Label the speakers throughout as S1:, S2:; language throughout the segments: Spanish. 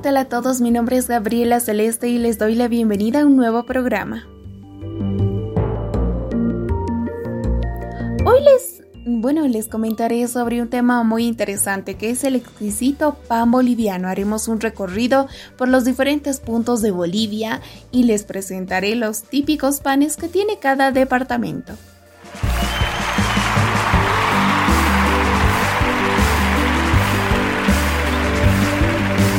S1: tal a todos? Mi nombre es Gabriela Celeste y les doy la bienvenida a un nuevo programa. Hoy les, bueno, les comentaré sobre un tema muy interesante que es el exquisito pan boliviano. Haremos un recorrido por los diferentes puntos de Bolivia y les presentaré los típicos panes que tiene cada departamento.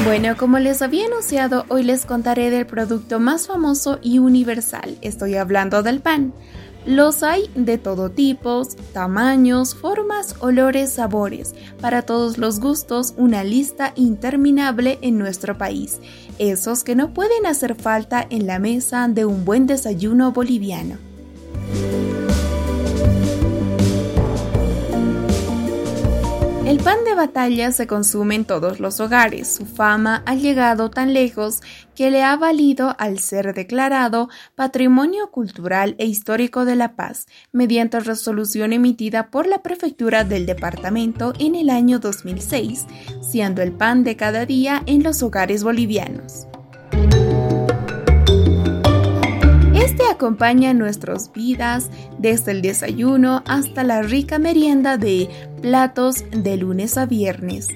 S1: Bueno, como les había anunciado, hoy les contaré del producto más famoso y universal. Estoy hablando del pan. Los hay de todo tipo, tamaños, formas, olores, sabores, para todos los gustos, una lista interminable en nuestro país, esos que no pueden hacer falta en la mesa de un buen desayuno boliviano. El pan de batalla se consume en todos los hogares. Su fama ha llegado tan lejos que le ha valido al ser declarado Patrimonio Cultural e Histórico de La Paz mediante resolución emitida por la Prefectura del Departamento en el año 2006, siendo el pan de cada día en los hogares bolivianos. Acompaña nuestras vidas desde el desayuno hasta la rica merienda de platos de lunes a viernes.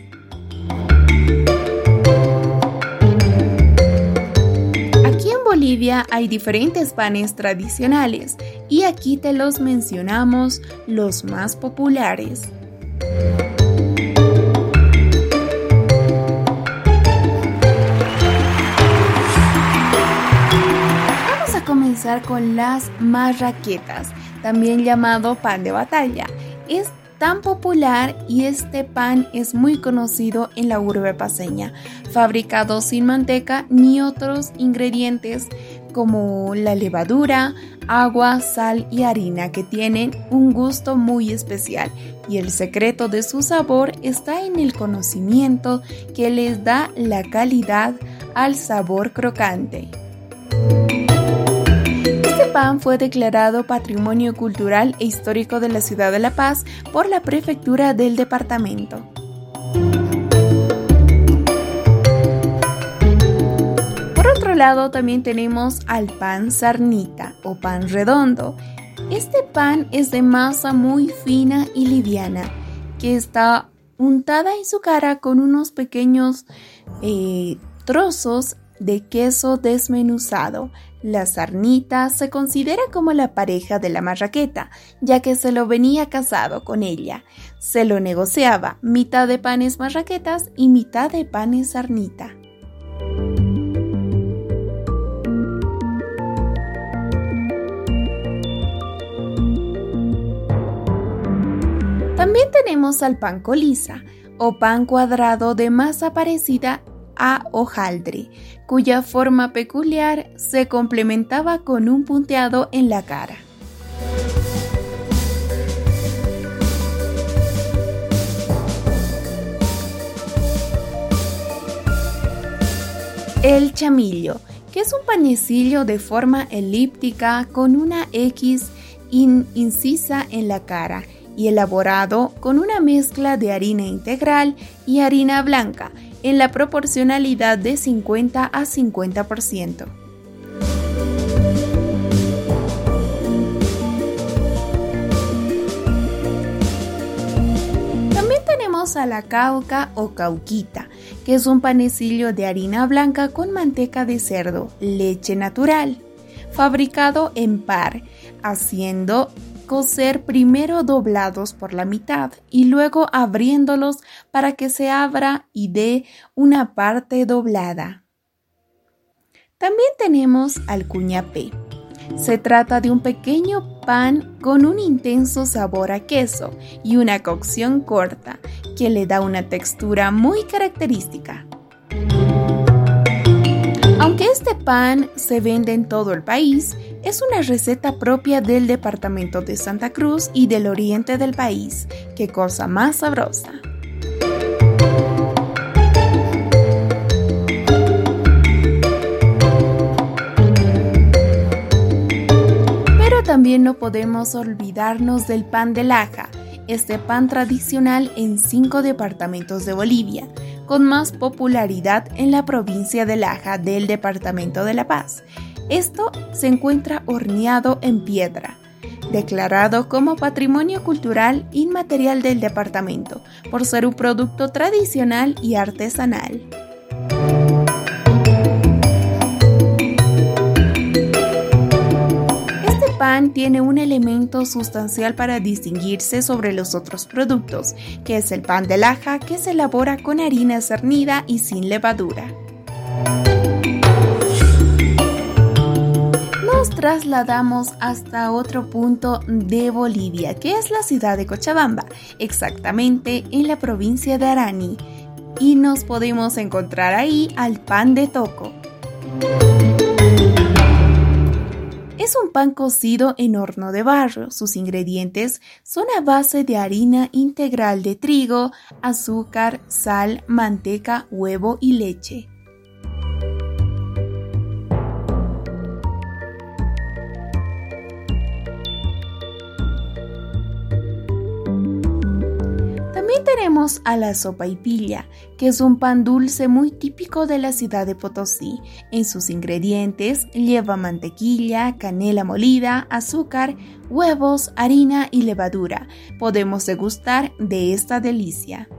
S1: Aquí en Bolivia hay diferentes panes tradicionales y aquí te los mencionamos los más populares. Con las marraquetas, también llamado pan de batalla. Es tan popular y este pan es muy conocido en la urbe paseña, fabricado sin manteca ni otros ingredientes como la levadura, agua, sal y harina que tienen un gusto muy especial y el secreto de su sabor está en el conocimiento que les da la calidad al sabor crocante pan fue declarado Patrimonio Cultural e Histórico de la Ciudad de La Paz por la Prefectura del departamento. Por otro lado, también tenemos al pan sarnita o pan redondo. Este pan es de masa muy fina y liviana, que está untada en su cara con unos pequeños eh, trozos de queso desmenuzado. La sarnita se considera como la pareja de la marraqueta, ya que se lo venía casado con ella. Se lo negociaba mitad de panes marraquetas y mitad de panes sarnita. También tenemos al pan colisa o pan cuadrado de masa parecida a hojaldre, cuya forma peculiar se complementaba con un punteado en la cara. El chamillo, que es un panecillo de forma elíptica con una X incisa en la cara y elaborado con una mezcla de harina integral y harina blanca en la proporcionalidad de 50 a 50%. También tenemos a la cauca o cauquita, que es un panecillo de harina blanca con manteca de cerdo, leche natural, fabricado en par, haciendo coser primero doblados por la mitad y luego abriéndolos para que se abra y dé una parte doblada. También tenemos al cuñapé. Se trata de un pequeño pan con un intenso sabor a queso y una cocción corta que le da una textura muy característica. Aunque este pan se vende en todo el país, es una receta propia del departamento de Santa Cruz y del oriente del país. ¡Qué cosa más sabrosa! Pero también no podemos olvidarnos del pan de laja, este pan tradicional en cinco departamentos de Bolivia con más popularidad en la provincia de Laja del departamento de La Paz. Esto se encuentra horneado en piedra, declarado como Patrimonio Cultural Inmaterial del departamento, por ser un producto tradicional y artesanal. pan tiene un elemento sustancial para distinguirse sobre los otros productos, que es el pan de laja que se elabora con harina cernida y sin levadura. Trasladamos hasta otro punto de Bolivia, que es la ciudad de Cochabamba, exactamente en la provincia de Arani, y nos podemos encontrar ahí al pan de toco. Es un pan cocido en horno de barro. Sus ingredientes son a base de harina integral de trigo, azúcar, sal, manteca, huevo y leche. Tenemos a la sopa y pilla, que es un pan dulce muy típico de la ciudad de Potosí. En sus ingredientes lleva mantequilla, canela molida, azúcar, huevos, harina y levadura. Podemos degustar de esta delicia.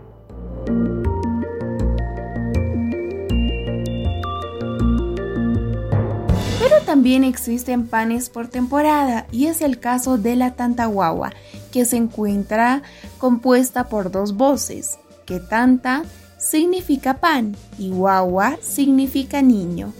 S1: Pero también existen panes por temporada y es el caso de la tantahuahua, que se encuentra compuesta por dos voces, que tanta significa pan y guagua significa niño.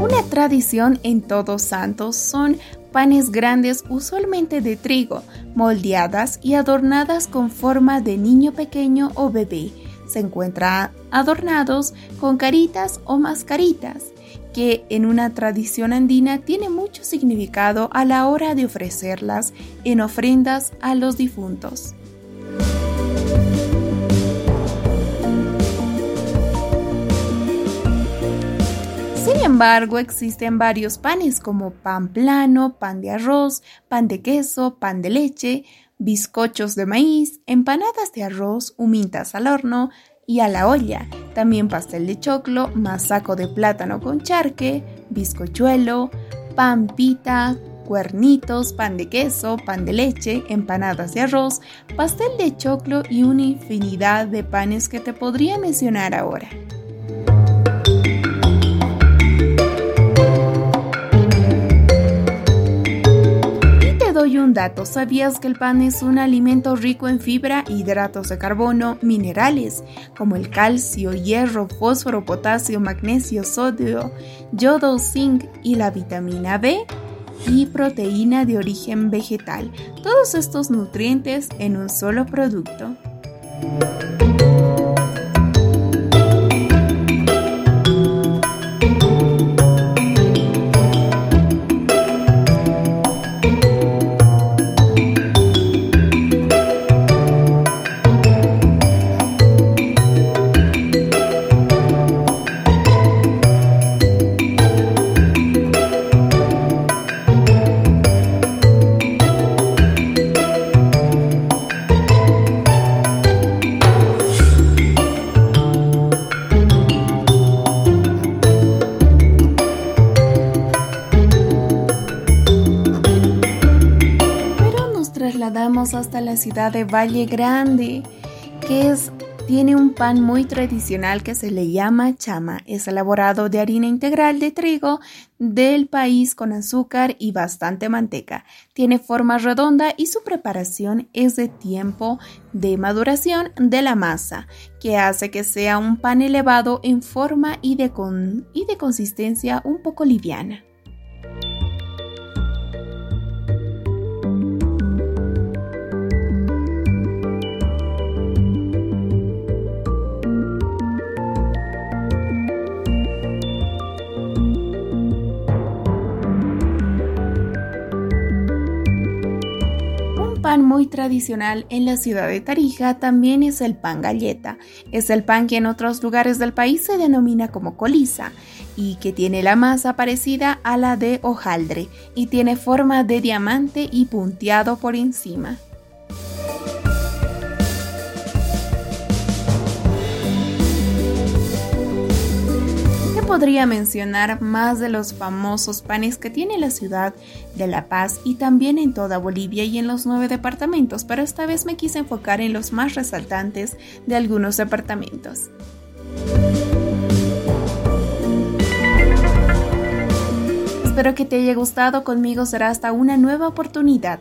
S1: Una tradición en Todos Santos son panes grandes usualmente de trigo, moldeadas y adornadas con forma de niño pequeño o bebé. Se encuentran adornados con caritas o mascaritas que en una tradición andina tiene mucho significado a la hora de ofrecerlas en ofrendas a los difuntos. Sin embargo, existen varios panes como pan plano, pan de arroz, pan de queso, pan de leche, bizcochos de maíz, empanadas de arroz, humintas al horno, y a la olla. También pastel de choclo, masaco de plátano con charque, bizcochuelo, pan pita, cuernitos, pan de queso, pan de leche, empanadas de arroz, pastel de choclo y una infinidad de panes que te podría mencionar ahora. Dato. ¿Sabías que el pan es un alimento rico en fibra, hidratos de carbono, minerales como el calcio, hierro, fósforo, potasio, magnesio, sodio, yodo, zinc y la vitamina B? y proteína de origen vegetal. Todos estos nutrientes en un solo producto. Hasta la ciudad de Valle Grande, que es, tiene un pan muy tradicional que se le llama chama. Es elaborado de harina integral de trigo del país con azúcar y bastante manteca. Tiene forma redonda y su preparación es de tiempo de maduración de la masa, que hace que sea un pan elevado en forma y de, y de consistencia un poco liviana. muy tradicional en la ciudad de Tarija también es el pan galleta. Es el pan que en otros lugares del país se denomina como coliza y que tiene la masa parecida a la de hojaldre y tiene forma de diamante y punteado por encima. podría mencionar más de los famosos panes que tiene la ciudad de La Paz y también en toda Bolivia y en los nueve departamentos, pero esta vez me quise enfocar en los más resaltantes de algunos departamentos. Espero que te haya gustado, conmigo será hasta una nueva oportunidad.